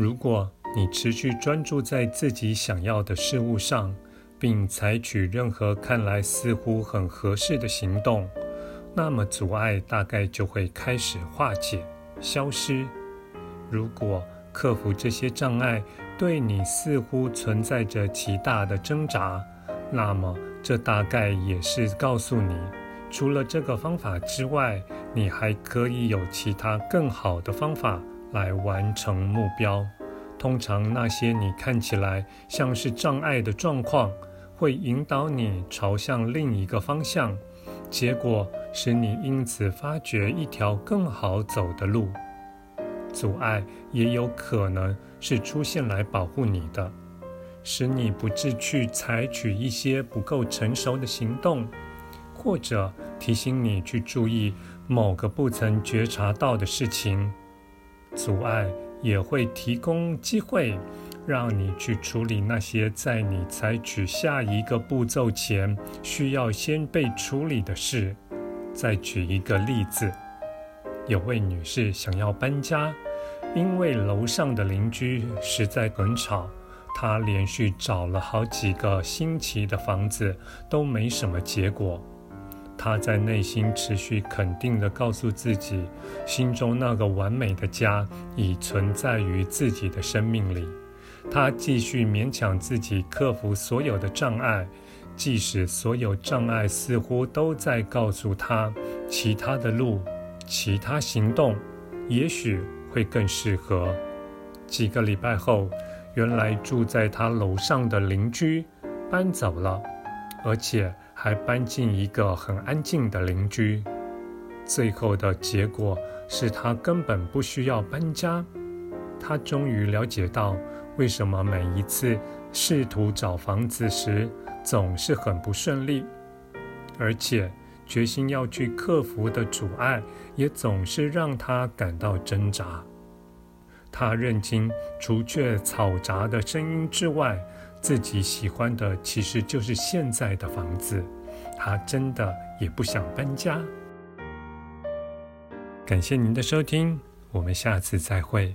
如果你持续专注在自己想要的事物上，并采取任何看来似乎很合适的行动，那么阻碍大概就会开始化解、消失。如果克服这些障碍对你似乎存在着极大的挣扎，那么这大概也是告诉你，除了这个方法之外，你还可以有其他更好的方法。来完成目标。通常那些你看起来像是障碍的状况，会引导你朝向另一个方向，结果使你因此发掘一条更好走的路。阻碍也有可能是出现来保护你的，使你不致去采取一些不够成熟的行动，或者提醒你去注意某个不曾觉察到的事情。阻碍也会提供机会，让你去处理那些在你采取下一个步骤前需要先被处理的事。再举一个例子，有位女士想要搬家，因为楼上的邻居实在很吵，她连续找了好几个星期的房子，都没什么结果。他在内心持续肯定地告诉自己，心中那个完美的家已存在于自己的生命里。他继续勉强自己克服所有的障碍，即使所有障碍似乎都在告诉他，其他的路、其他行动，也许会更适合。几个礼拜后，原来住在他楼上的邻居搬走了，而且。还搬进一个很安静的邻居，最后的结果是他根本不需要搬家。他终于了解到为什么每一次试图找房子时总是很不顺利，而且决心要去克服的阻碍也总是让他感到挣扎。他认清，除却嘈杂的声音之外，自己喜欢的其实就是现在的房子，他真的也不想搬家。感谢您的收听，我们下次再会。